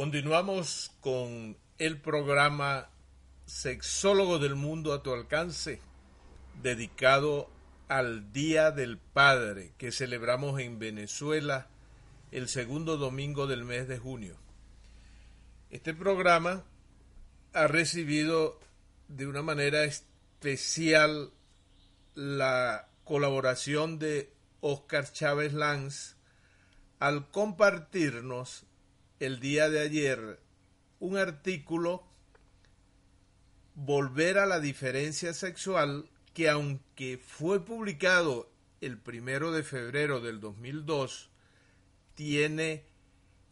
Continuamos con el programa Sexólogo del Mundo a tu alcance, dedicado al Día del Padre que celebramos en Venezuela el segundo domingo del mes de junio. Este programa ha recibido de una manera especial la colaboración de Oscar Chávez Lanz al compartirnos el día de ayer un artículo Volver a la diferencia sexual que aunque fue publicado el primero de febrero del 2002, tiene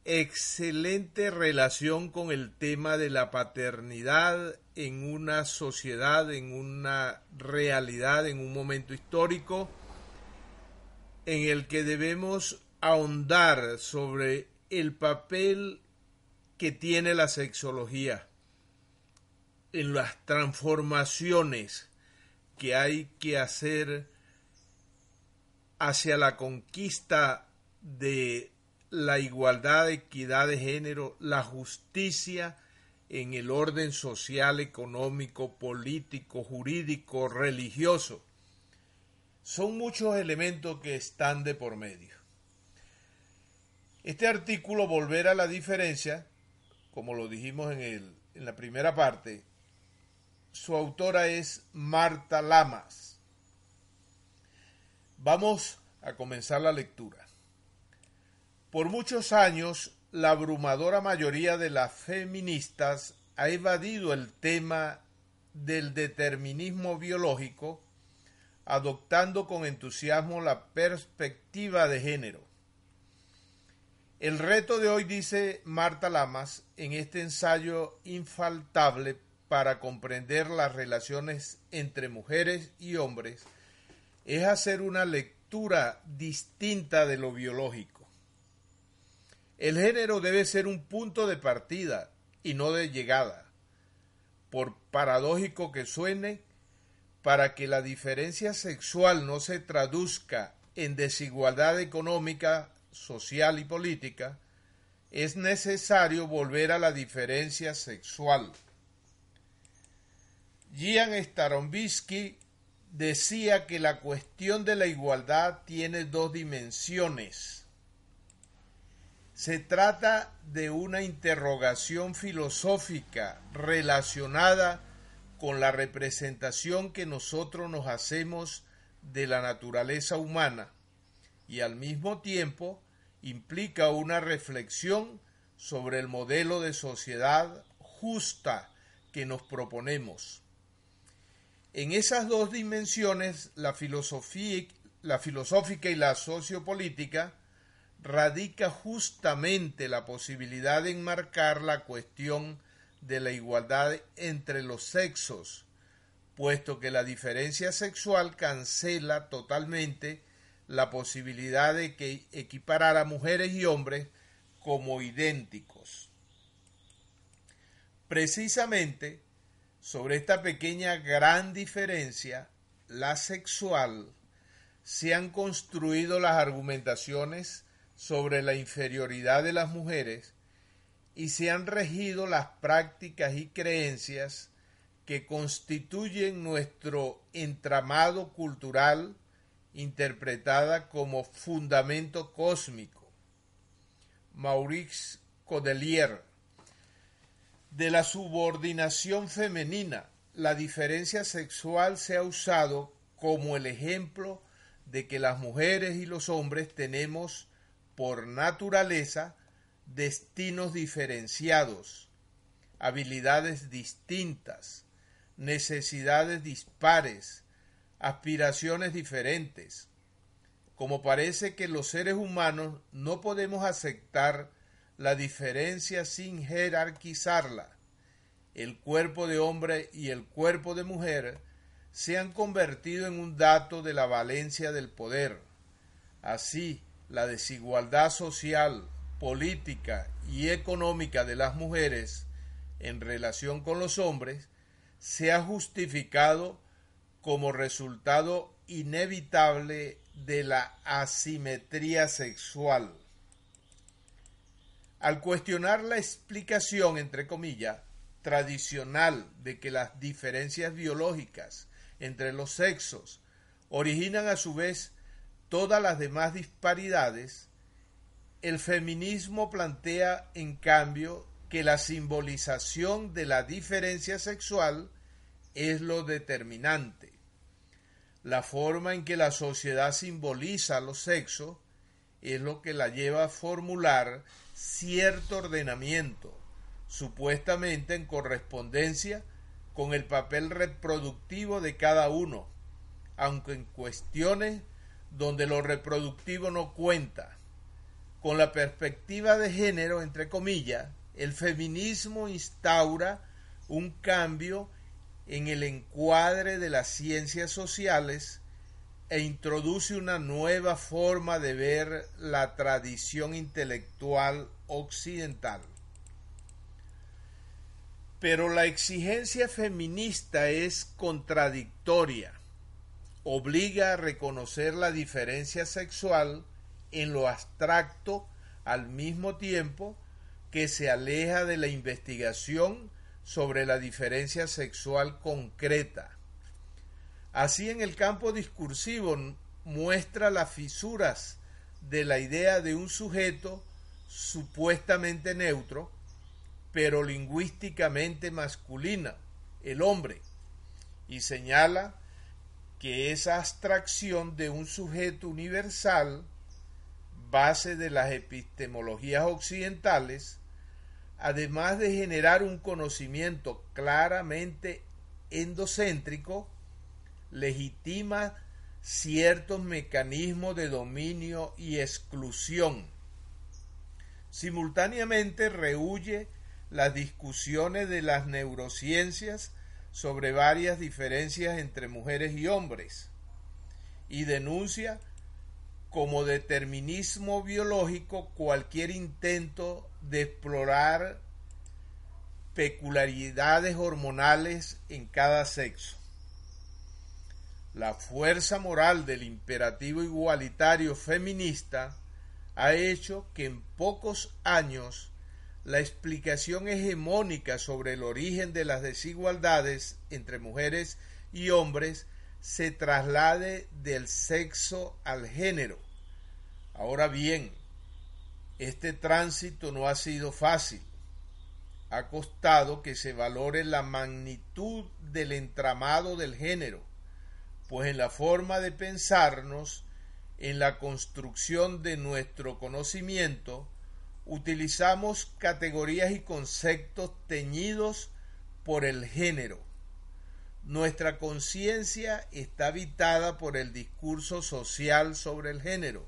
excelente relación con el tema de la paternidad en una sociedad, en una realidad, en un momento histórico en el que debemos ahondar sobre el papel que tiene la sexología en las transformaciones que hay que hacer hacia la conquista de la igualdad, equidad de género, la justicia en el orden social, económico, político, jurídico, religioso. Son muchos elementos que están de por medio. Este artículo, Volver a la diferencia, como lo dijimos en, el, en la primera parte, su autora es Marta Lamas. Vamos a comenzar la lectura. Por muchos años, la abrumadora mayoría de las feministas ha evadido el tema del determinismo biológico, adoptando con entusiasmo la perspectiva de género. El reto de hoy, dice Marta Lamas, en este ensayo infaltable para comprender las relaciones entre mujeres y hombres, es hacer una lectura distinta de lo biológico. El género debe ser un punto de partida y no de llegada. Por paradójico que suene, para que la diferencia sexual no se traduzca en desigualdad económica social y política, es necesario volver a la diferencia sexual. Gian Starombisky decía que la cuestión de la igualdad tiene dos dimensiones. Se trata de una interrogación filosófica relacionada con la representación que nosotros nos hacemos de la naturaleza humana y al mismo tiempo implica una reflexión sobre el modelo de sociedad justa que nos proponemos. En esas dos dimensiones, la, filosófica y la sociopolítica, radica justamente la posibilidad de enmarcar la cuestión de la igualdad entre los sexos, puesto que la diferencia sexual cancela totalmente la posibilidad de que equiparara mujeres y hombres como idénticos. Precisamente sobre esta pequeña gran diferencia, la sexual, se han construido las argumentaciones sobre la inferioridad de las mujeres y se han regido las prácticas y creencias que constituyen nuestro entramado cultural, interpretada como fundamento cósmico. Maurice Codelier. De la subordinación femenina, la diferencia sexual se ha usado como el ejemplo de que las mujeres y los hombres tenemos por naturaleza destinos diferenciados, habilidades distintas, necesidades dispares, aspiraciones diferentes. Como parece que los seres humanos no podemos aceptar la diferencia sin jerarquizarla. El cuerpo de hombre y el cuerpo de mujer se han convertido en un dato de la valencia del poder. Así, la desigualdad social, política y económica de las mujeres en relación con los hombres se ha justificado como resultado inevitable de la asimetría sexual. Al cuestionar la explicación, entre comillas, tradicional de que las diferencias biológicas entre los sexos originan a su vez todas las demás disparidades, el feminismo plantea, en cambio, que la simbolización de la diferencia sexual es lo determinante. La forma en que la sociedad simboliza los sexos es lo que la lleva a formular cierto ordenamiento, supuestamente en correspondencia con el papel reproductivo de cada uno, aunque en cuestiones donde lo reproductivo no cuenta. Con la perspectiva de género, entre comillas, el feminismo instaura un cambio en el encuadre de las ciencias sociales e introduce una nueva forma de ver la tradición intelectual occidental. Pero la exigencia feminista es contradictoria. Obliga a reconocer la diferencia sexual en lo abstracto al mismo tiempo que se aleja de la investigación sobre la diferencia sexual concreta. Así en el campo discursivo muestra las fisuras de la idea de un sujeto supuestamente neutro, pero lingüísticamente masculina, el hombre, y señala que esa abstracción de un sujeto universal base de las epistemologías occidentales, además de generar un conocimiento claramente endocéntrico, legitima ciertos mecanismos de dominio y exclusión. Simultáneamente rehuye las discusiones de las neurociencias sobre varias diferencias entre mujeres y hombres y denuncia como determinismo biológico cualquier intento de explorar peculiaridades hormonales en cada sexo. La fuerza moral del imperativo igualitario feminista ha hecho que en pocos años la explicación hegemónica sobre el origen de las desigualdades entre mujeres y hombres se traslade del sexo al género. Ahora bien, este tránsito no ha sido fácil. Ha costado que se valore la magnitud del entramado del género, pues en la forma de pensarnos, en la construcción de nuestro conocimiento, utilizamos categorías y conceptos teñidos por el género nuestra conciencia está habitada por el discurso social sobre el género,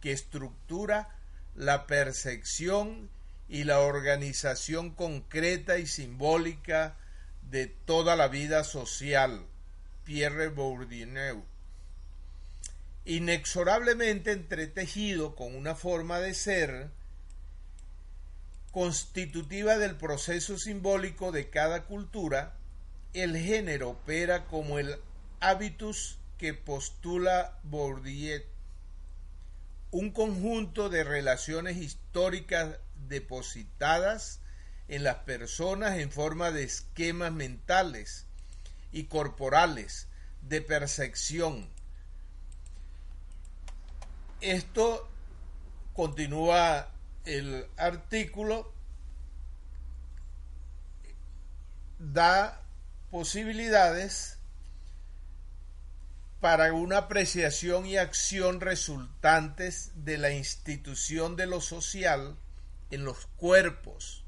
que estructura la percepción y la organización concreta y simbólica de toda la vida social. Pierre Bourdieu. Inexorablemente entretejido con una forma de ser constitutiva del proceso simbólico de cada cultura, el género opera como el habitus que postula Bourdieu, un conjunto de relaciones históricas depositadas en las personas en forma de esquemas mentales y corporales de percepción. Esto continúa el artículo, da posibilidades para una apreciación y acción resultantes de la institución de lo social en los cuerpos.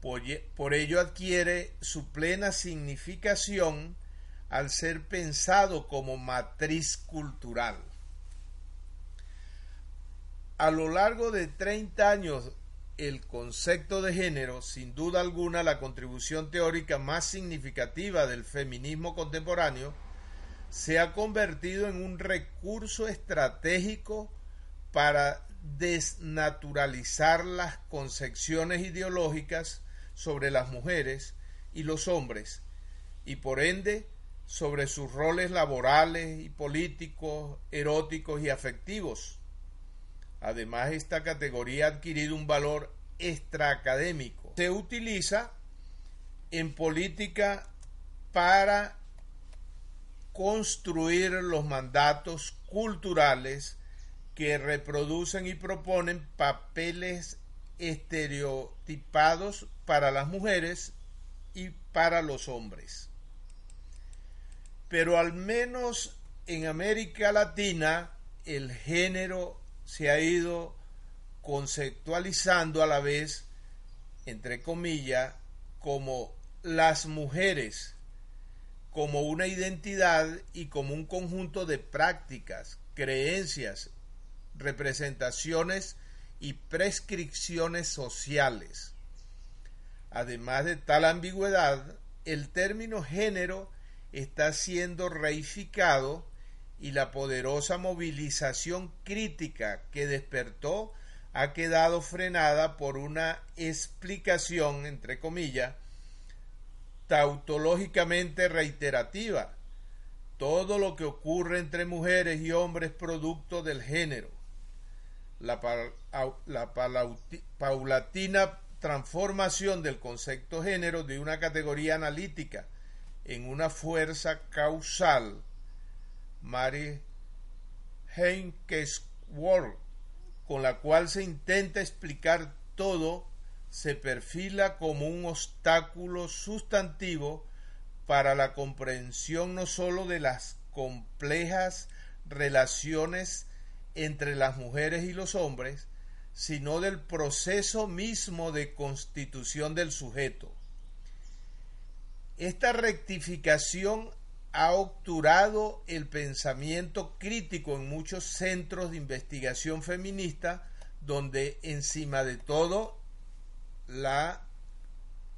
Por ello adquiere su plena significación al ser pensado como matriz cultural. A lo largo de 30 años el concepto de género, sin duda alguna la contribución teórica más significativa del feminismo contemporáneo, se ha convertido en un recurso estratégico para desnaturalizar las concepciones ideológicas sobre las mujeres y los hombres, y por ende sobre sus roles laborales y políticos, eróticos y afectivos. Además, esta categoría ha adquirido un valor extraacadémico. Se utiliza en política para construir los mandatos culturales que reproducen y proponen papeles estereotipados para las mujeres y para los hombres. Pero al menos en América Latina el género se ha ido conceptualizando a la vez, entre comillas, como las mujeres, como una identidad y como un conjunto de prácticas, creencias, representaciones y prescripciones sociales. Además de tal ambigüedad, el término género está siendo reificado y la poderosa movilización crítica que despertó ha quedado frenada por una explicación, entre comillas, tautológicamente reiterativa. Todo lo que ocurre entre mujeres y hombres producto del género. La, la paulatina transformación del concepto género de una categoría analítica en una fuerza causal, Mary Henkesworth, con la cual se intenta explicar todo, se perfila como un obstáculo sustantivo para la comprensión no sólo de las complejas relaciones entre las mujeres y los hombres, sino del proceso mismo de constitución del sujeto. Esta rectificación ha obturado el pensamiento crítico en muchos centros de investigación feminista, donde encima de todo la,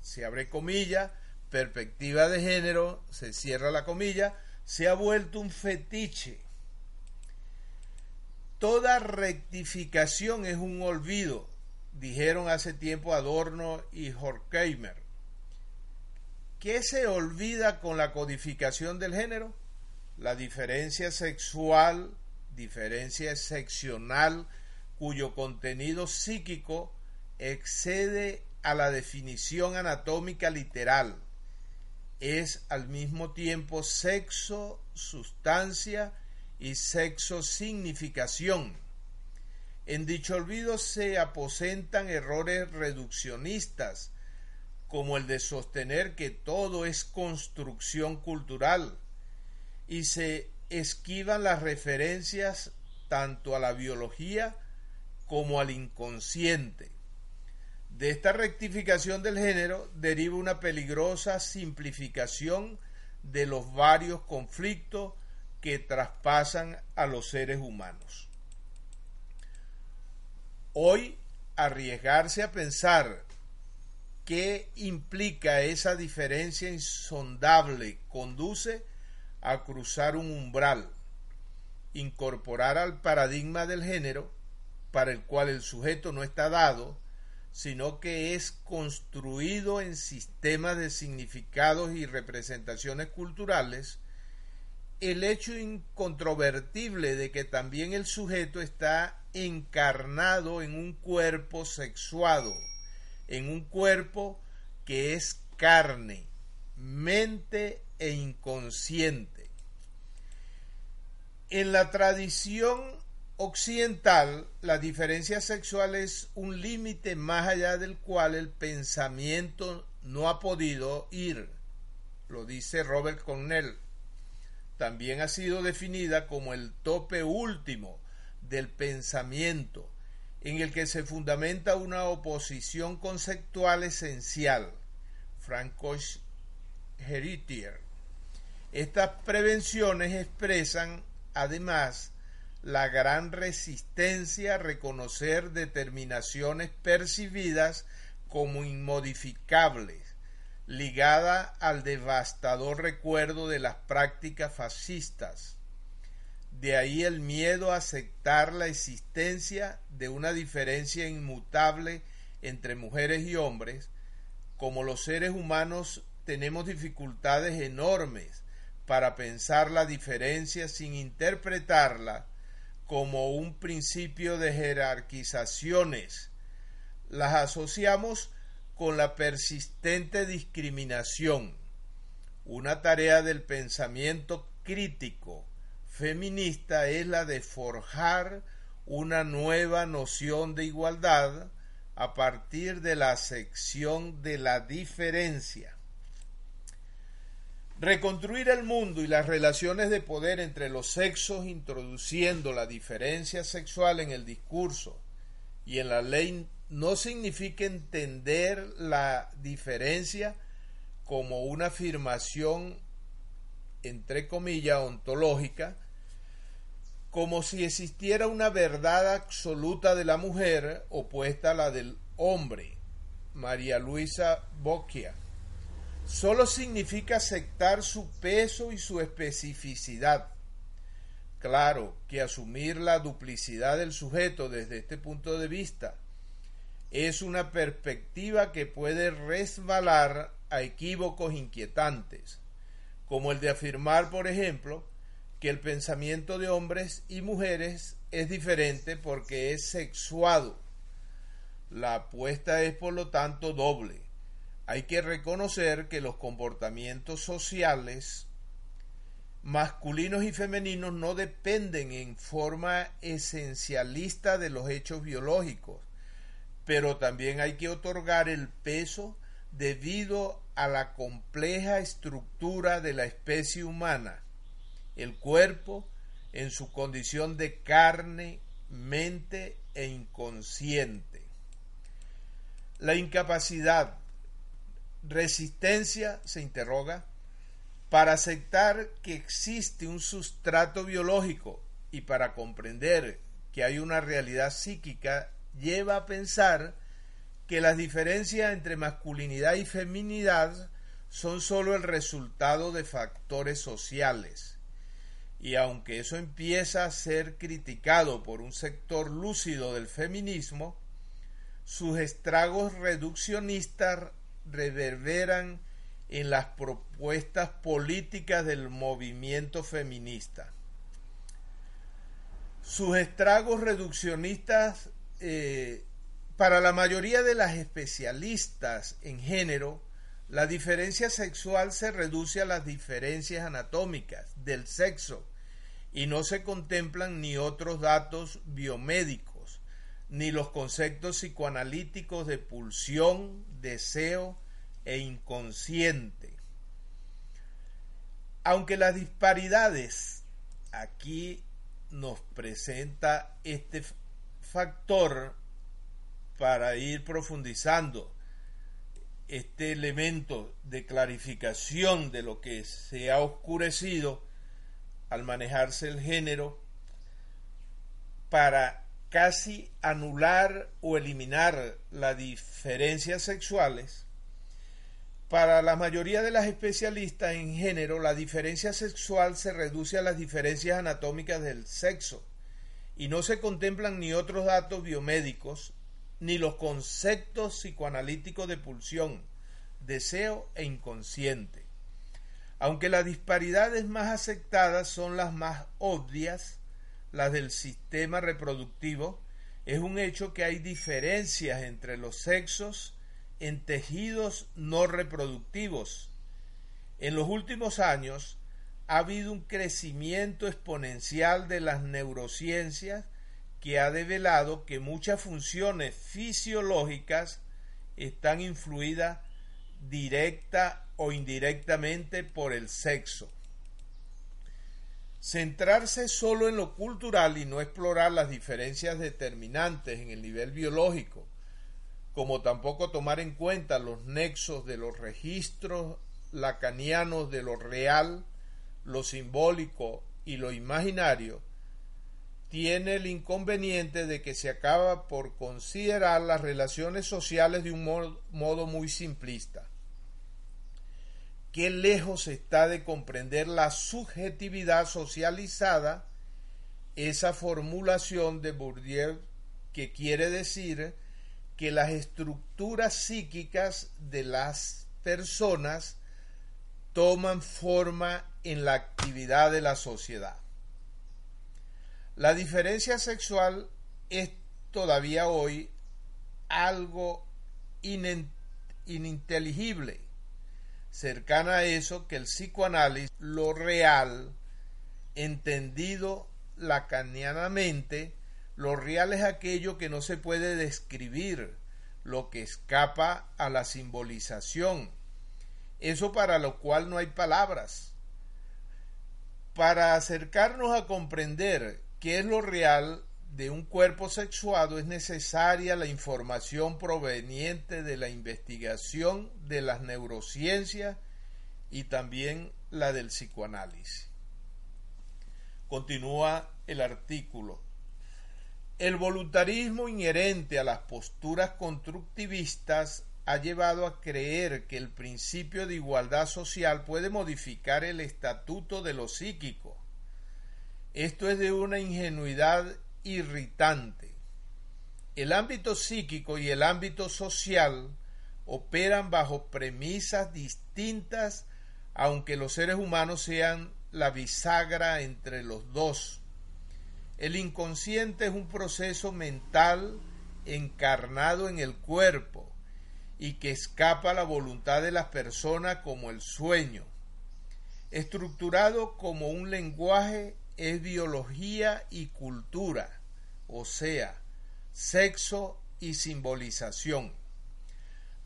se abre comilla, perspectiva de género, se cierra la comilla, se ha vuelto un fetiche. Toda rectificación es un olvido, dijeron hace tiempo Adorno y Horkheimer. ¿Qué se olvida con la codificación del género? La diferencia sexual, diferencia excepcional, cuyo contenido psíquico excede a la definición anatómica literal. Es al mismo tiempo sexo, sustancia y sexo significación. En dicho olvido se aposentan errores reduccionistas, como el de sostener que todo es construcción cultural y se esquivan las referencias tanto a la biología como al inconsciente. De esta rectificación del género deriva una peligrosa simplificación de los varios conflictos que traspasan a los seres humanos. Hoy, arriesgarse a pensar ¿Qué implica esa diferencia insondable? Conduce a cruzar un umbral, incorporar al paradigma del género, para el cual el sujeto no está dado, sino que es construido en sistemas de significados y representaciones culturales, el hecho incontrovertible de que también el sujeto está encarnado en un cuerpo sexuado, en un cuerpo que es carne, mente e inconsciente. En la tradición occidental, la diferencia sexual es un límite más allá del cual el pensamiento no ha podido ir, lo dice Robert Cornell. También ha sido definida como el tope último del pensamiento, en el que se fundamenta una oposición conceptual esencial, Francois Heritier. Estas prevenciones expresan, además, la gran resistencia a reconocer determinaciones percibidas como inmodificables, ligada al devastador recuerdo de las prácticas fascistas. De ahí el miedo a aceptar la existencia de una diferencia inmutable entre mujeres y hombres, como los seres humanos tenemos dificultades enormes para pensar la diferencia sin interpretarla como un principio de jerarquizaciones. Las asociamos con la persistente discriminación, una tarea del pensamiento crítico feminista es la de forjar una nueva noción de igualdad a partir de la sección de la diferencia. Reconstruir el mundo y las relaciones de poder entre los sexos introduciendo la diferencia sexual en el discurso y en la ley no significa entender la diferencia como una afirmación entre comillas ontológica como si existiera una verdad absoluta de la mujer opuesta a la del hombre. María Luisa Bocchia. Solo significa aceptar su peso y su especificidad. Claro que asumir la duplicidad del sujeto desde este punto de vista es una perspectiva que puede resbalar a equívocos inquietantes, como el de afirmar, por ejemplo, que el pensamiento de hombres y mujeres es diferente porque es sexuado. La apuesta es por lo tanto doble. Hay que reconocer que los comportamientos sociales masculinos y femeninos no dependen en forma esencialista de los hechos biológicos, pero también hay que otorgar el peso debido a la compleja estructura de la especie humana el cuerpo en su condición de carne, mente e inconsciente. La incapacidad, resistencia, se interroga, para aceptar que existe un sustrato biológico y para comprender que hay una realidad psíquica, lleva a pensar que las diferencias entre masculinidad y feminidad son sólo el resultado de factores sociales. Y aunque eso empieza a ser criticado por un sector lúcido del feminismo, sus estragos reduccionistas reverberan en las propuestas políticas del movimiento feminista. Sus estragos reduccionistas eh, para la mayoría de las especialistas en género, la diferencia sexual se reduce a las diferencias anatómicas del sexo y no se contemplan ni otros datos biomédicos, ni los conceptos psicoanalíticos de pulsión, deseo e inconsciente. Aunque las disparidades aquí nos presenta este factor para ir profundizando este elemento de clarificación de lo que se ha oscurecido al manejarse el género para casi anular o eliminar las diferencias sexuales, para la mayoría de las especialistas en género, la diferencia sexual se reduce a las diferencias anatómicas del sexo y no se contemplan ni otros datos biomédicos ni los conceptos psicoanalíticos de pulsión, deseo e inconsciente. Aunque las disparidades más aceptadas son las más obvias, las del sistema reproductivo, es un hecho que hay diferencias entre los sexos en tejidos no reproductivos. En los últimos años ha habido un crecimiento exponencial de las neurociencias que ha develado que muchas funciones fisiológicas están influidas directa o indirectamente por el sexo. Centrarse solo en lo cultural y no explorar las diferencias determinantes en el nivel biológico, como tampoco tomar en cuenta los nexos de los registros lacanianos de lo real, lo simbólico y lo imaginario, tiene el inconveniente de que se acaba por considerar las relaciones sociales de un modo, muy simplista. Qué lejos está de comprender la subjetividad socializada esa formulación de Bourdieu que quiere decir que las estructuras psíquicas de las personas toman forma en la actividad de la sociedad. La diferencia sexual es todavía hoy algo ininteligible, cercana a eso que el psicoanálisis, lo real, entendido lacanianamente, lo real es aquello que no se puede describir, lo que escapa a la simbolización. Eso para lo cual no hay palabras. Para acercarnos a comprender qué es lo real de un cuerpo sexuado es necesaria la información proveniente de la investigación de las neurociencias y también la del psicoanálisis. Continúa el artículo. El voluntarismo inherente a las posturas constructivistas ha llevado a creer que el principio de igualdad social puede modificar el estatuto de lo psíquico esto es de una ingenuidad irritante. El ámbito psíquico y el ámbito social operan bajo premisas distintas, aunque los seres humanos sean la bisagra entre los dos. El inconsciente es un proceso mental encarnado en el cuerpo y que escapa a la voluntad de las personas como el sueño, estructurado como un lenguaje es biología y cultura, o sea, sexo y simbolización.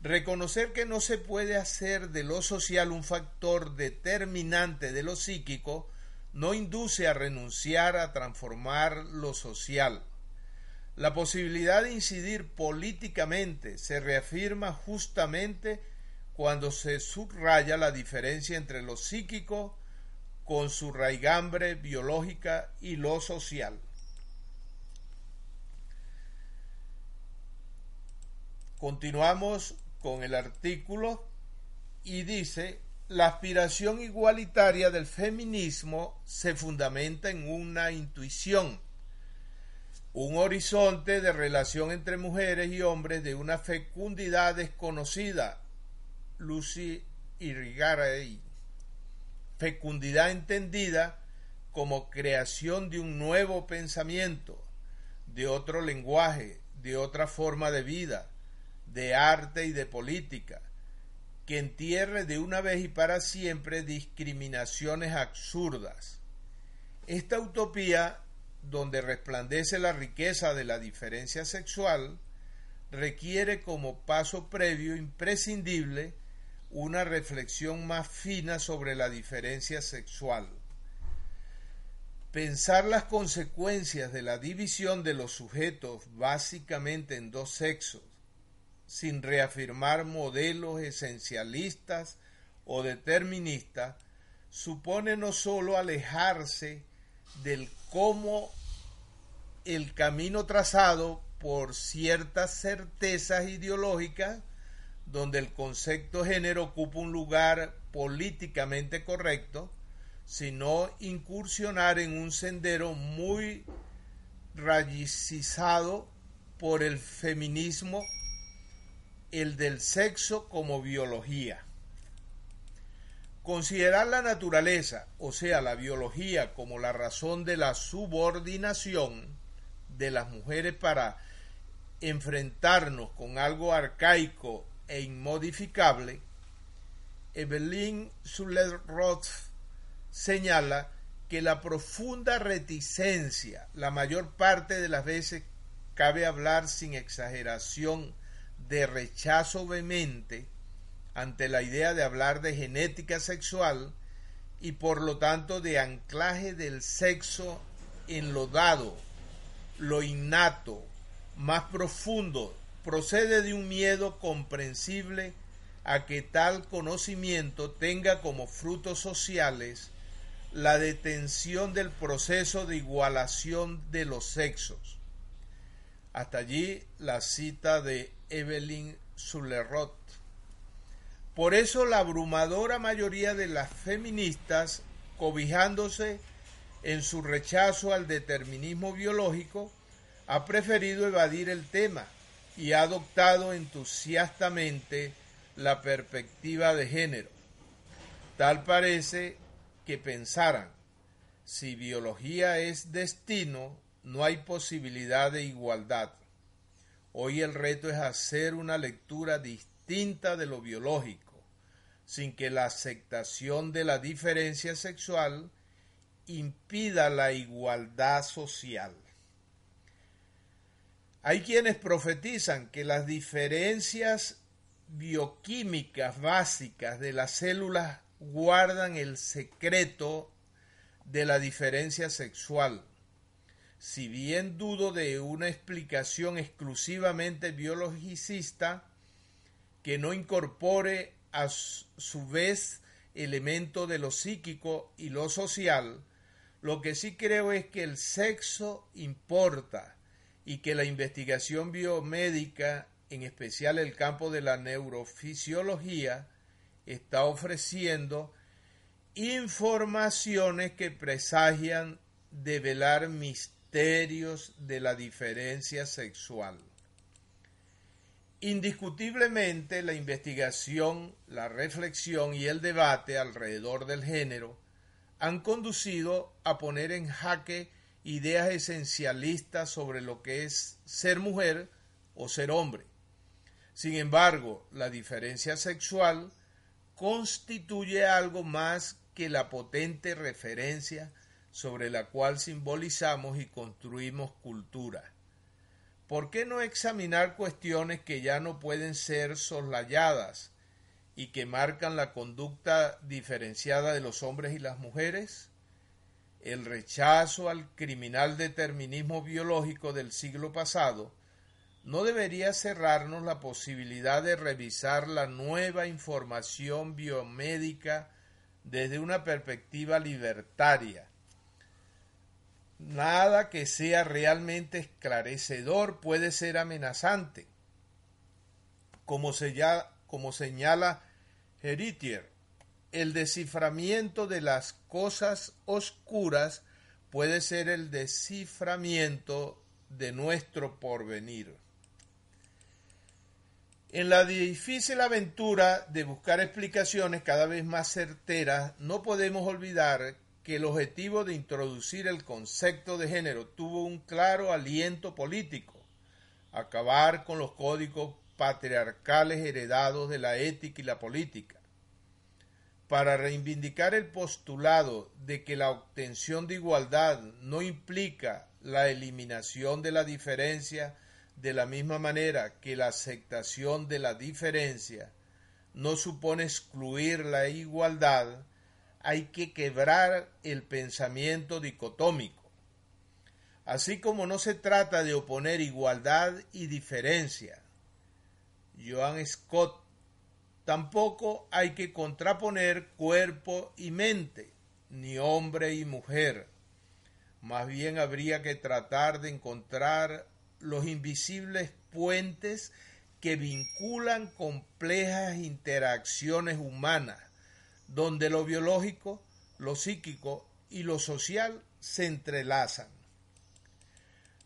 Reconocer que no se puede hacer de lo social un factor determinante de lo psíquico no induce a renunciar a transformar lo social. La posibilidad de incidir políticamente se reafirma justamente cuando se subraya la diferencia entre lo psíquico con su raigambre biológica y lo social. Continuamos con el artículo y dice, la aspiración igualitaria del feminismo se fundamenta en una intuición, un horizonte de relación entre mujeres y hombres de una fecundidad desconocida. Lucy Irigaray fecundidad entendida como creación de un nuevo pensamiento, de otro lenguaje, de otra forma de vida, de arte y de política, que entierre de una vez y para siempre discriminaciones absurdas. Esta utopía, donde resplandece la riqueza de la diferencia sexual, requiere como paso previo imprescindible una reflexión más fina sobre la diferencia sexual. Pensar las consecuencias de la división de los sujetos básicamente en dos sexos, sin reafirmar modelos esencialistas o deterministas, supone no sólo alejarse del cómo el camino trazado por ciertas certezas ideológicas donde el concepto género ocupa un lugar políticamente correcto, sino incursionar en un sendero muy rayicizado por el feminismo, el del sexo como biología. Considerar la naturaleza, o sea, la biología, como la razón de la subordinación de las mujeres para enfrentarnos con algo arcaico e inmodificable, Evelyn Suller-Roth señala que la profunda reticencia, la mayor parte de las veces cabe hablar sin exageración de rechazo vehemente ante la idea de hablar de genética sexual y por lo tanto de anclaje del sexo en lo dado, lo innato, más profundo procede de un miedo comprensible a que tal conocimiento tenga como frutos sociales la detención del proceso de igualación de los sexos. Hasta allí la cita de Evelyn Sullerot. Por eso la abrumadora mayoría de las feministas, cobijándose en su rechazo al determinismo biológico, ha preferido evadir el tema y ha adoptado entusiastamente la perspectiva de género. Tal parece que pensaran, si biología es destino, no hay posibilidad de igualdad. Hoy el reto es hacer una lectura distinta de lo biológico, sin que la aceptación de la diferencia sexual impida la igualdad social. Hay quienes profetizan que las diferencias bioquímicas básicas de las células guardan el secreto de la diferencia sexual. Si bien dudo de una explicación exclusivamente biologicista que no incorpore a su vez elemento de lo psíquico y lo social, lo que sí creo es que el sexo importa y que la investigación biomédica, en especial el campo de la neurofisiología, está ofreciendo informaciones que presagian develar misterios de la diferencia sexual. Indiscutiblemente la investigación, la reflexión y el debate alrededor del género han conducido a poner en jaque ideas esencialistas sobre lo que es ser mujer o ser hombre. Sin embargo, la diferencia sexual constituye algo más que la potente referencia sobre la cual simbolizamos y construimos cultura. ¿Por qué no examinar cuestiones que ya no pueden ser soslayadas y que marcan la conducta diferenciada de los hombres y las mujeres? El rechazo al criminal determinismo biológico del siglo pasado no debería cerrarnos la posibilidad de revisar la nueva información biomédica desde una perspectiva libertaria. Nada que sea realmente esclarecedor puede ser amenazante. Como, como señala Heritier, el desciframiento de las cosas oscuras puede ser el desciframiento de nuestro porvenir. En la difícil aventura de buscar explicaciones cada vez más certeras, no podemos olvidar que el objetivo de introducir el concepto de género tuvo un claro aliento político, acabar con los códigos patriarcales heredados de la ética y la política. Para reivindicar el postulado de que la obtención de igualdad no implica la eliminación de la diferencia de la misma manera que la aceptación de la diferencia no supone excluir la igualdad, hay que quebrar el pensamiento dicotómico. Así como no se trata de oponer igualdad y diferencia, Joan Scott, tampoco hay que contraponer cuerpo y mente, ni hombre y mujer. Más bien habría que tratar de encontrar los invisibles puentes que vinculan complejas interacciones humanas, donde lo biológico, lo psíquico y lo social se entrelazan.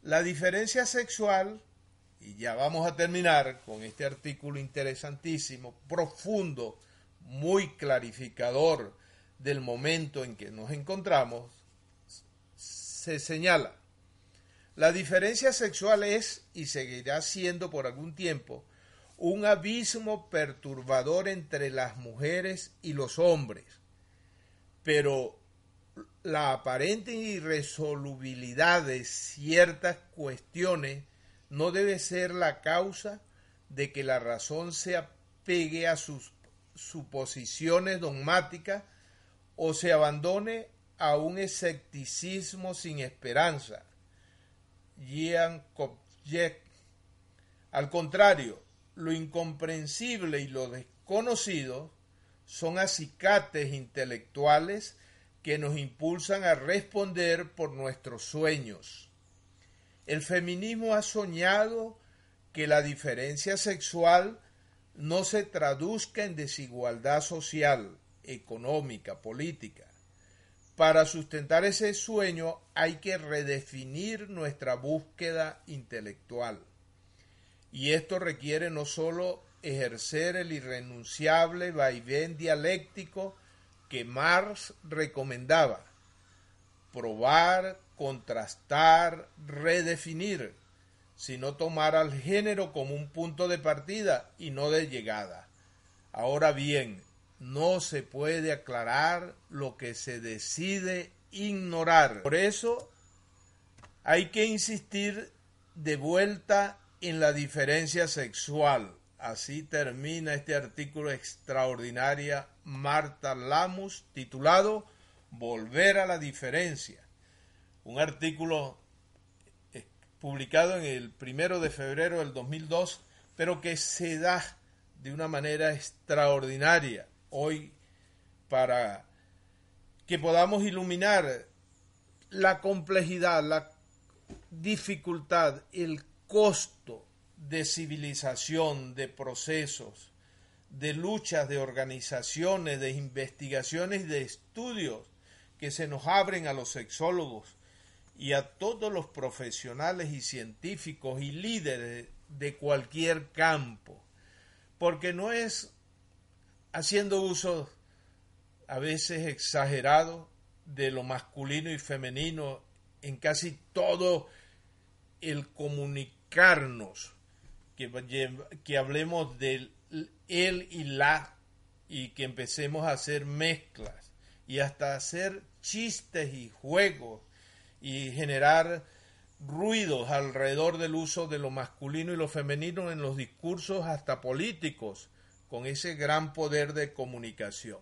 La diferencia sexual, y ya vamos a terminar con este artículo interesantísimo, profundo, muy clarificador del momento en que nos encontramos, se señala la diferencia sexual es y seguirá siendo por algún tiempo un abismo perturbador entre las mujeres y los hombres, pero la aparente irresolubilidad de ciertas cuestiones no debe ser la causa de que la razón se apegue a sus suposiciones dogmáticas o se abandone a un escepticismo sin esperanza Jean Al contrario, lo incomprensible y lo desconocido son acicates intelectuales que nos impulsan a responder por nuestros sueños. El feminismo ha soñado que la diferencia sexual no se traduzca en desigualdad social, económica, política. Para sustentar ese sueño hay que redefinir nuestra búsqueda intelectual. Y esto requiere no sólo ejercer el irrenunciable vaivén dialéctico que Marx recomendaba, probar, contrastar, redefinir, sino tomar al género como un punto de partida y no de llegada. Ahora bien, no se puede aclarar lo que se decide ignorar. Por eso hay que insistir de vuelta en la diferencia sexual. Así termina este artículo extraordinaria Marta Lamus titulado Volver a la diferencia. Un artículo eh, publicado en el primero de febrero del 2002, pero que se da de una manera extraordinaria hoy para que podamos iluminar la complejidad, la dificultad, el costo de civilización, de procesos, de luchas, de organizaciones, de investigaciones, de estudios que se nos abren a los sexólogos y a todos los profesionales y científicos y líderes de cualquier campo, porque no es haciendo uso a veces exagerado de lo masculino y femenino en casi todo el comunicarnos, que, hablemos del él y la y que empecemos a hacer mezclas y hasta hacer chistes y juegos y generar ruidos alrededor del uso de lo masculino y lo femenino en los discursos hasta políticos con ese gran poder de comunicación.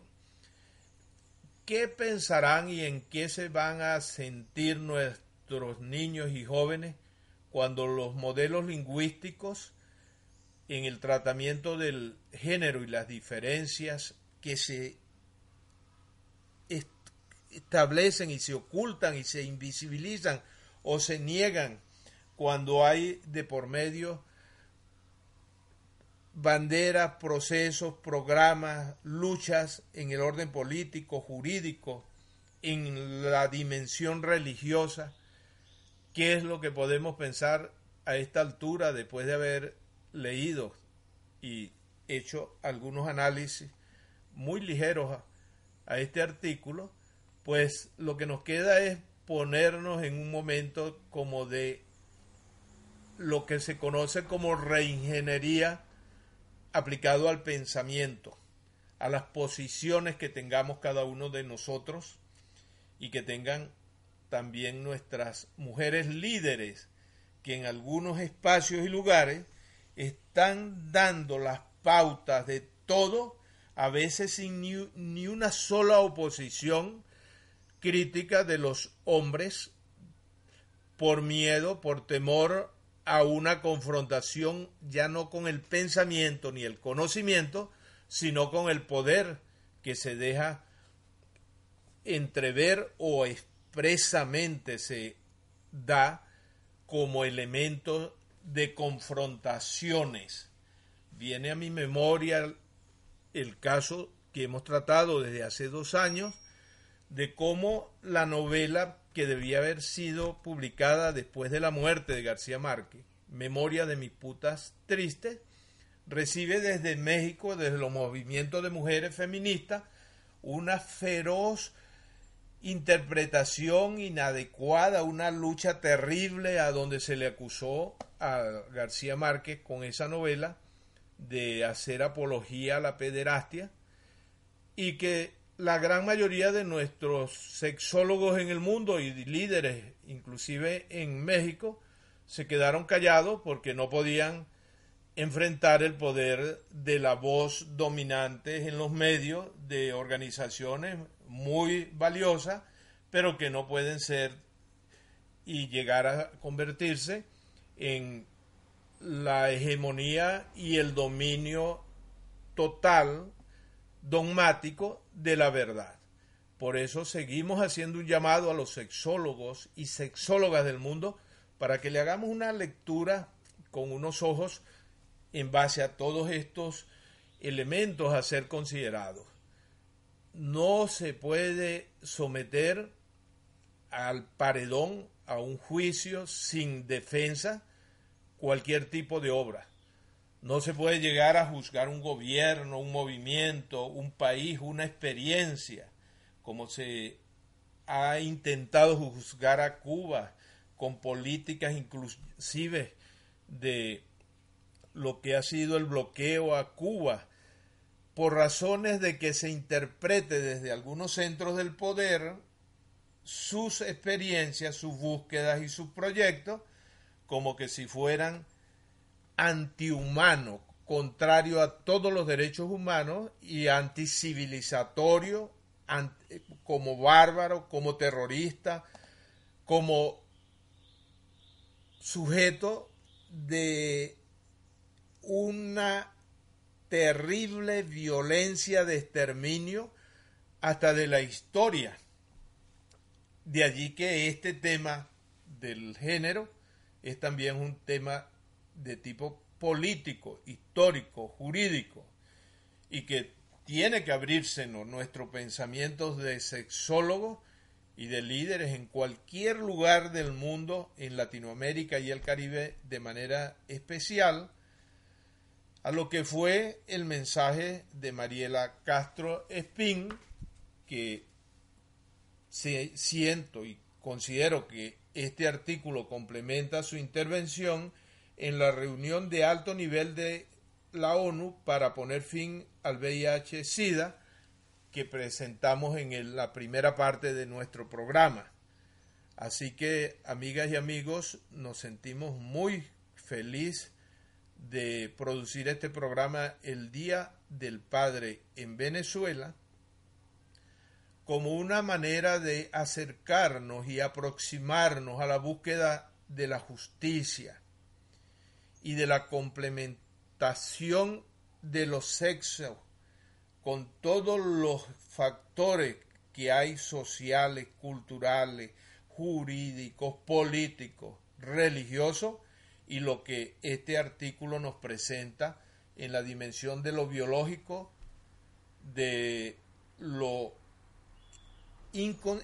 ¿Qué pensarán y en qué se van a sentir nuestros niños y jóvenes cuando los modelos lingüísticos en el tratamiento del género y las diferencias que se establecen y se ocultan y se invisibilizan o se niegan cuando hay de por medio banderas, procesos, programas, luchas en el orden político, jurídico, en la dimensión religiosa. ¿Qué es lo que podemos pensar a esta altura después de haber leído y hecho algunos análisis muy ligeros a, este artículo? Pues lo que nos queda es ponernos en un momento como de lo que se conoce como reingeniería aplicado al pensamiento, a las posiciones que tengamos cada uno de nosotros y que tengan también nuestras mujeres líderes que en algunos espacios y lugares están dando las pautas de todo, a veces sin ni, ni una sola oposición crítica de los hombres por miedo, por temor a una confrontación ya no con el pensamiento ni el conocimiento, sino con el poder que se deja entrever o expresamente se da como elemento de confrontaciones. Viene a mi memoria el caso que hemos tratado desde hace dos años de cómo la novela que debía haber sido publicada después de la muerte de García Márquez, Memoria de mis putas tristes, recibe desde México, desde los movimientos de mujeres feministas, una feroz interpretación inadecuada, una lucha terrible a donde se le acusó a García Márquez con esa novela de hacer apología a la pederastia y que la gran mayoría de nuestros sexólogos en el mundo y líderes, inclusive en México, se quedaron callados porque no podían enfrentar el poder de la voz dominante en los medios de organizaciones muy valiosas, pero que no pueden ser y llegar a convertirse en la hegemonía y el dominio total dogmático de la verdad. Por eso seguimos haciendo un llamado a los sexólogos y sexólogas del mundo para que le hagamos una lectura con unos ojos en base a todos estos elementos a ser considerados. No se puede someter al paredón, a un juicio sin defensa, cualquier tipo de obra. No se puede llegar a juzgar un gobierno, un movimiento, un país, una experiencia, como se ha intentado juzgar a Cuba con políticas inclusive de lo que ha sido el bloqueo a Cuba, por razones de que se interprete desde algunos centros del poder sus experiencias, sus búsquedas y sus proyectos como que si fueran antihumanos, contrario a todos los derechos humanos y anticivilizatorio, como bárbaro, como terrorista, como sujeto de una terrible violencia de exterminio hasta de la historia. De allí que este tema del género es también un tema de tipo político, histórico, jurídico, y que tiene que abrirse nuestros pensamientos de sexólogos y de líderes en cualquier lugar del mundo, en Latinoamérica y el Caribe de manera especial, a lo que fue el mensaje de Mariela Castro Espín, que siento y considero que este artículo complementa su intervención en la reunión de alto nivel de la ONU para poner fin al VIH-Sida, que presentamos en la primera parte de nuestro programa. Así que, amigas y amigos, nos sentimos muy felices de producir este programa el Día del Padre en Venezuela como una manera de acercarnos y aproximarnos a la búsqueda de la justicia y de la complementación de los sexos con todos los factores que hay sociales, culturales, jurídicos, políticos, religiosos, y lo que este artículo nos presenta en la dimensión de lo biológico, de lo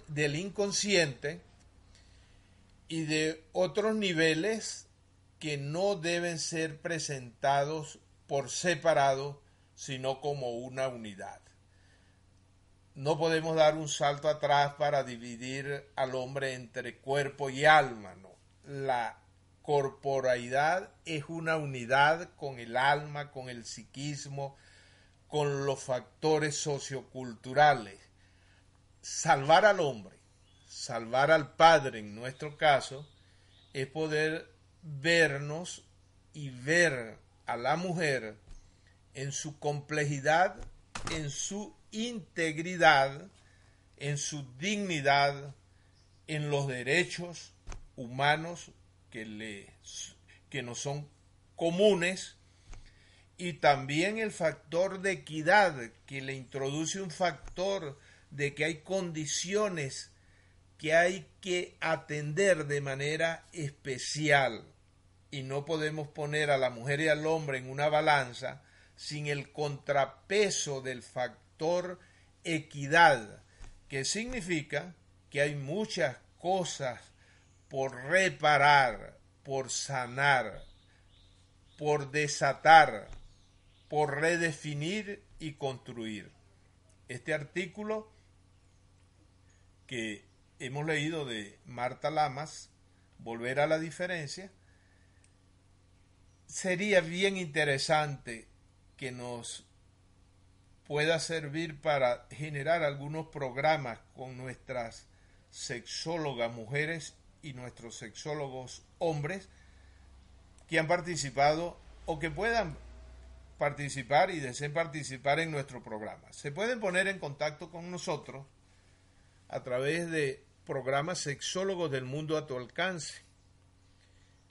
del inconsciente y de otros niveles que no deben ser presentados por separado sino como una unidad. No podemos dar un salto atrás para dividir al hombre entre cuerpo y alma, no. La corporalidad es una unidad con el alma, con el psiquismo, con los factores socioculturales. Salvar al hombre, salvar al padre en nuestro caso, es poder vernos y ver a la mujer en su complejidad, en su integridad, en su dignidad, en los derechos humanos que, le, que nos son comunes y también el factor de equidad que le introduce un factor de que hay condiciones que hay que atender de manera especial y no podemos poner a la mujer y al hombre en una balanza sin el contrapeso del factor equidad, que significa que hay muchas cosas por reparar, por sanar, por desatar, por redefinir y construir. Este artículo que hemos leído de Marta Lamas, Volver a la diferencia, sería bien interesante que nos pueda servir para generar algunos programas con nuestras sexólogas mujeres y nuestros sexólogos hombres que han participado o que puedan participar y deseen participar en nuestro programa. Se pueden poner en contacto con nosotros a través de programas sexólogos del mundo a tu alcance,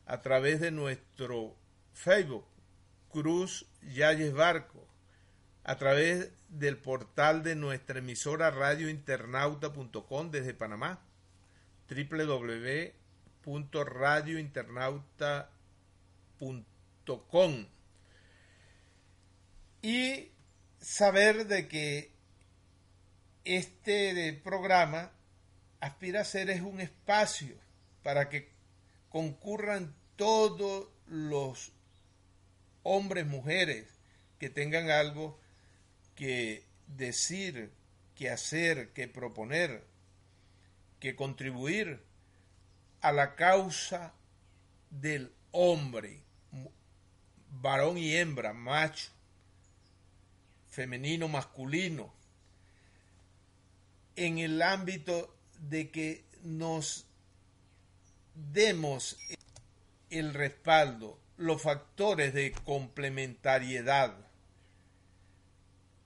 a través de nuestro Facebook Cruz Yalles Barco a través del portal de nuestra emisora radiointernauta.com desde Panamá, www.radiointernauta.com y saber de que este programa aspira a ser es un espacio para que concurran todos los hombres, mujeres que tengan algo que decir, que hacer, que proponer, que contribuir a la causa del hombre, varón y hembra, macho, femenino, masculino, en el ámbito de que nos demos el respaldo, los factores de complementariedad,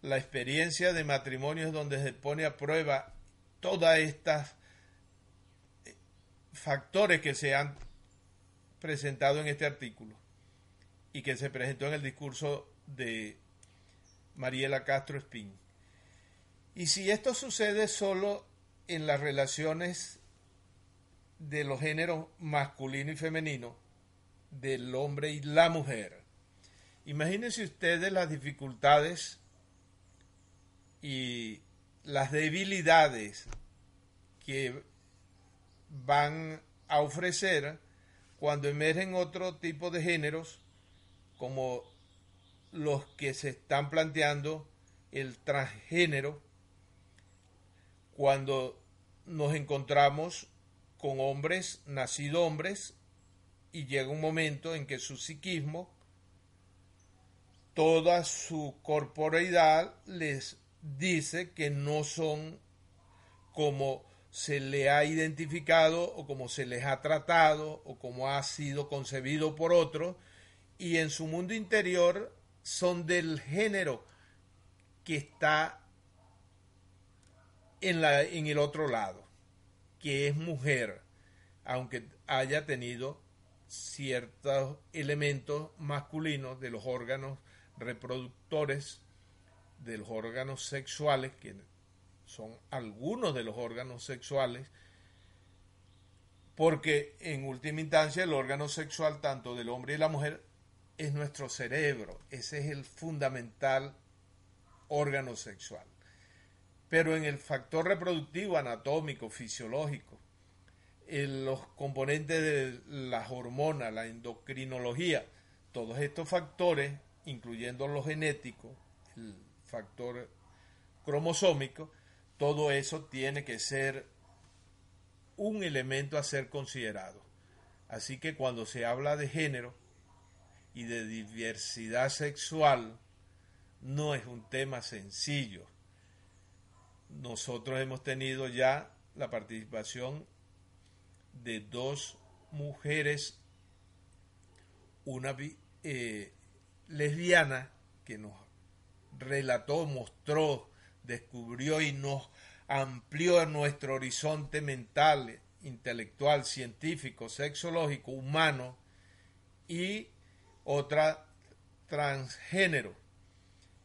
la experiencia de matrimonios donde se pone a prueba todas estas eh, factores que se han presentado en este artículo y que se presentó en el discurso de Mariela Castro Espín. Y si esto sucede solo en las relaciones de los géneros masculino y femenino, del hombre y la mujer, imagínense ustedes las dificultades y las debilidades que van a ofrecer cuando emergen otro tipo de géneros como los que se están planteando el transgénero cuando nos encontramos con hombres, nacidos hombres, y llega un momento en que su psiquismo, toda su corporeidad les dice que no son como se le ha identificado o como se les ha tratado o como ha sido concebido por otro y en su mundo interior son del género que está en, el otro lado, que es mujer, aunque haya tenido ciertos elementos masculinos de los órganos reproductores, de los órganos sexuales, que son algunos de los órganos sexuales, porque en última instancia el órgano sexual tanto del hombre y la mujer es nuestro cerebro, ese es el fundamental órgano sexual. Pero en el factor reproductivo, anatómico, fisiológico, en los componentes de las hormonas, la endocrinología, todos estos factores, incluyendo los genéticos, el factor cromosómico, todo eso tiene que ser un elemento a ser considerado. Así que cuando se habla de género y de diversidad sexual, no es un tema sencillo. Nosotros hemos tenido ya la participación de dos mujeres, una eh, lesbiana que nos relató, mostró, descubrió y nos amplió nuestro horizonte mental, intelectual, científico, sexológico, humano, y otra transgénero.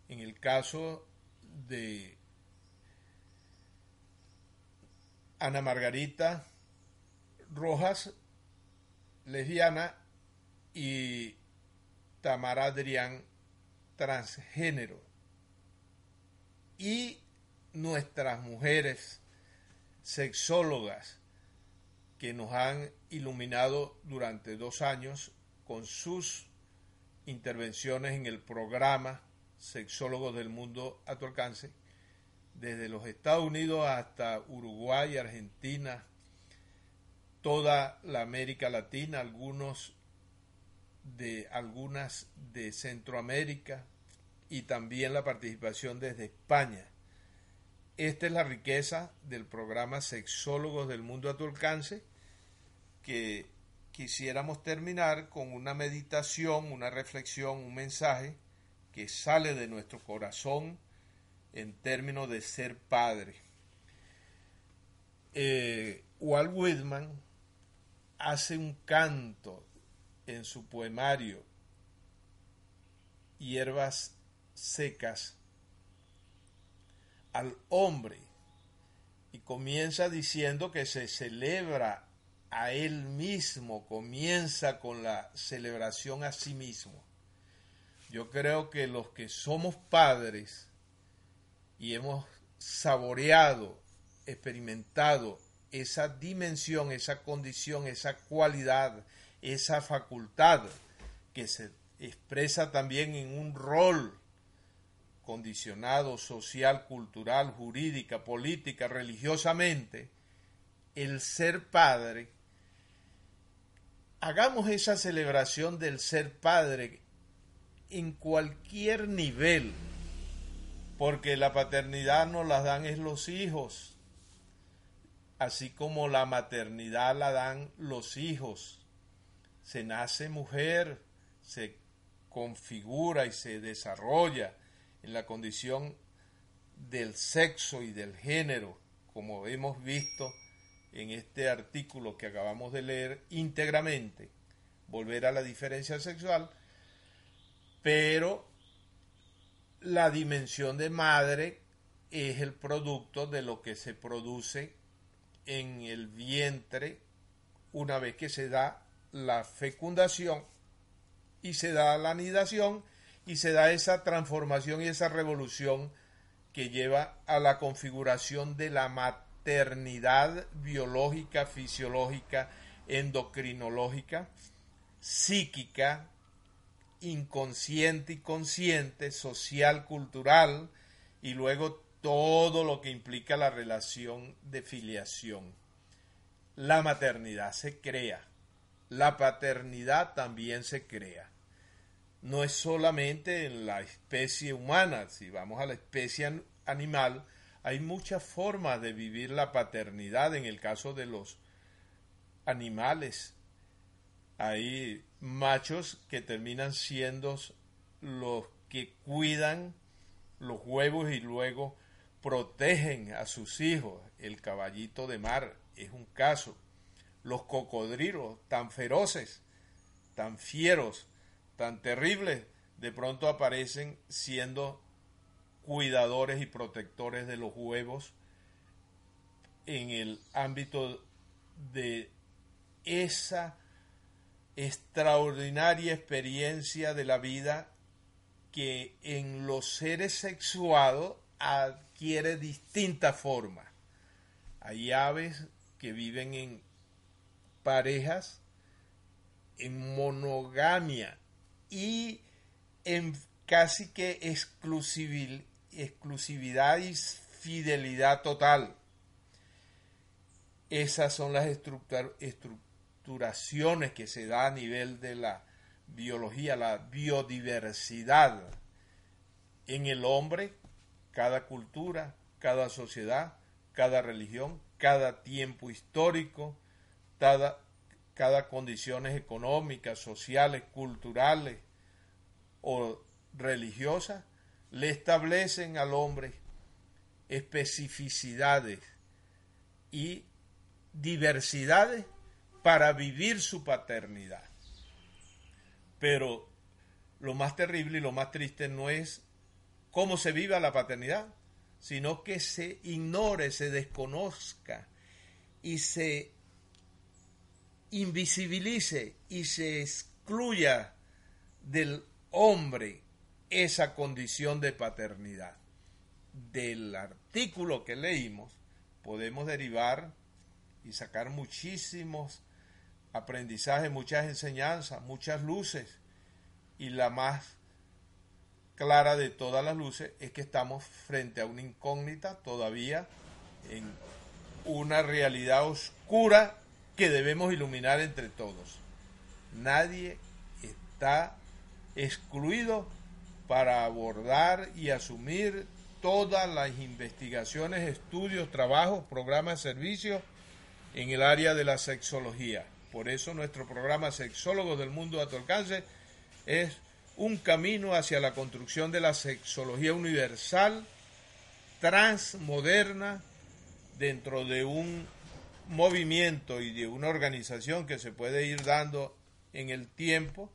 En el caso de Ana Margarita Rojas, lesbiana, y Tamara Adrián, transgénero. Y nuestras mujeres sexólogas que nos han iluminado durante dos años con sus intervenciones en el programa Sexólogos del Mundo a tu alcance, desde los Estados Unidos hasta Uruguay, Argentina, toda la América Latina, algunos de algunas de Centroamérica y también la participación desde España. Esta es la riqueza del programa Sexólogos del Mundo a tu alcance, que quisiéramos terminar con una meditación, una reflexión, un mensaje que sale de nuestro corazón en términos de ser padre. Eh, Walt Whitman hace un canto en su poemario Hierbas secas al hombre y comienza diciendo que se celebra a él mismo, comienza con la celebración a sí mismo. Yo creo que los que somos padres y hemos saboreado, experimentado esa dimensión, esa condición, esa cualidad, esa facultad que se expresa también en un rol condicionado social, cultural, jurídica, política, religiosamente, el ser padre, hagamos esa celebración del ser padre en cualquier nivel, porque la paternidad nos la dan es los hijos, así como la maternidad la dan los hijos. Se nace mujer, se configura y se desarrolla en la condición del sexo y del género, como hemos visto en este artículo que acabamos de leer íntegramente, volver a la diferencia sexual, pero la dimensión de madre es el producto de lo que se produce en el vientre una vez que se da la fecundación y se da la anidación y se da esa transformación y esa revolución que lleva a la configuración de la maternidad biológica, fisiológica, endocrinológica, psíquica, inconsciente y consciente, social, cultural, y luego todo lo que implica la relación de filiación. La maternidad se crea, la paternidad también se crea. No es solamente en la especie humana, si vamos a la especie animal, hay muchas formas de vivir la paternidad en el caso de los animales. Hay machos que terminan siendo los que cuidan los huevos y luego protegen a sus hijos. El caballito de mar es un caso. Los cocodrilos tan feroces, tan fieros, tan terribles, de pronto aparecen siendo cuidadores y protectores de los huevos en el ámbito de esa extraordinaria experiencia de la vida que en los seres sexuados adquiere distinta forma. Hay aves que viven en parejas, en monogamia y en casi que exclusividad y fidelidad total. Esas son las que se da a nivel de la biología, la biodiversidad. En el hombre cada cultura, cada sociedad, cada religión, cada tiempo histórico, cada, cada condiciones económicas, sociales, culturales o religiosas, le establecen al hombre especificidades y diversidades para vivir su paternidad. Pero lo más terrible y lo más triste no es cómo se viva la paternidad, sino que se ignore, se desconozca y se invisibilice y se excluya del hombre esa condición de paternidad. Del artículo que leímos podemos derivar y sacar muchísimos aprendizajes, muchas enseñanzas, muchas luces y la más clara de todas las luces es que estamos frente a una incógnita todavía en una realidad oscura que debemos iluminar entre todos. Nadie está excluido para abordar y asumir todas las investigaciones, estudios, trabajos, programas, servicios en el área de la sexología. Por eso nuestro programa Sexólogos del Mundo a tu alcance es un camino hacia la construcción de la sexología universal, transmoderna, dentro de un movimiento y de una organización que se puede ir dando en el tiempo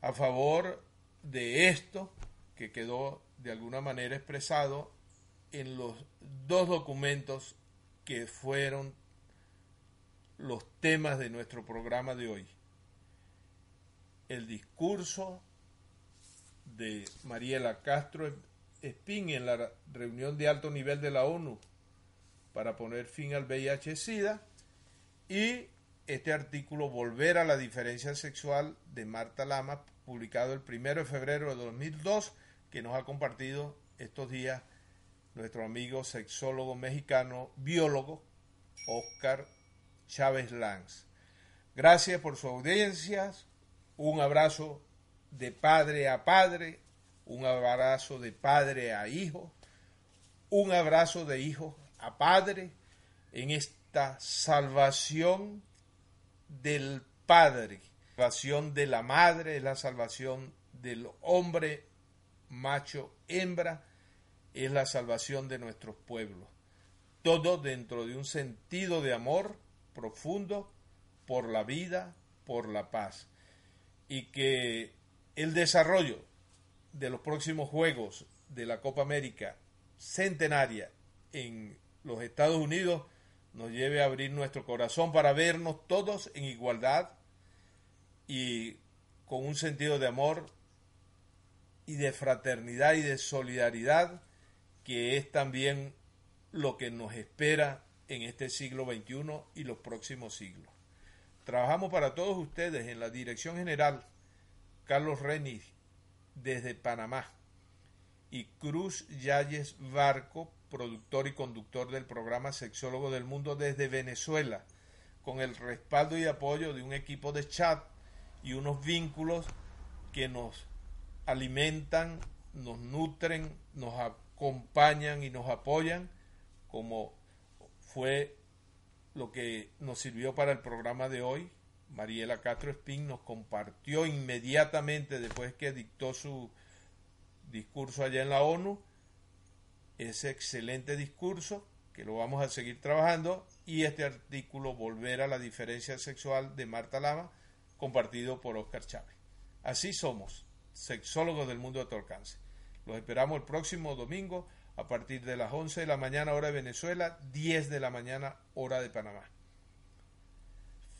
a favor de esto que quedó de alguna manera expresado en los dos documentos que fueron los temas de nuestro programa de hoy. El discurso de Mariela Castro Espín en la reunión de alto nivel de la ONU para poner fin al VIH-Sida y este artículo Volver a la diferencia sexual de Marta Lama, publicado el 1 de febrero de 2002, que nos ha compartido estos días nuestro amigo sexólogo mexicano, biólogo, Oscar Chávez Lanz. Gracias por su audiencia, un abrazo de padre a padre, un abrazo de padre a hijo, un abrazo de hijo a padre en esta salvación del padre, salvación de la madre, es la salvación del hombre macho hembra, es la salvación de nuestros pueblos. Todo dentro de un sentido de amor profundo por la vida, por la paz. Y que el desarrollo de los próximos Juegos de la Copa América centenaria en los Estados Unidos nos lleve a abrir nuestro corazón para vernos todos en igualdad y con un sentido de amor y de fraternidad y de solidaridad que es también lo que nos espera en este siglo XXI y los próximos siglos. Trabajamos para todos ustedes en la Dirección General Carlos Reni desde Panamá y Cruz Yalles Barco, productor y conductor del programa Sexólogo del Mundo desde Venezuela, con el respaldo y apoyo de un equipo de chat y unos vínculos que nos alimentan, nos nutren, nos acompañan y nos apoyan, como fue lo que nos sirvió para el programa de hoy. Mariela Castro Espín nos compartió inmediatamente después que dictó su discurso allá en la ONU, ese excelente discurso que lo vamos a seguir trabajando y este artículo Volver a la diferencia sexual de Marta Lama compartido por Oscar Chávez. Así somos, sexólogos del mundo de tu alcance. Los esperamos el próximo domingo a partir de las 11 de la mañana hora de Venezuela, 10 de la mañana hora de Panamá.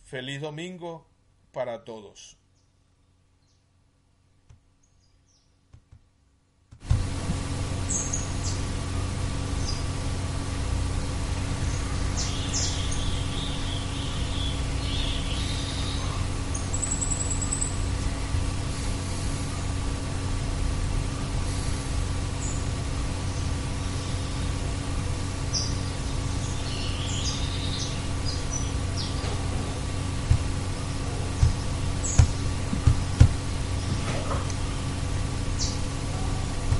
Feliz domingo para todos.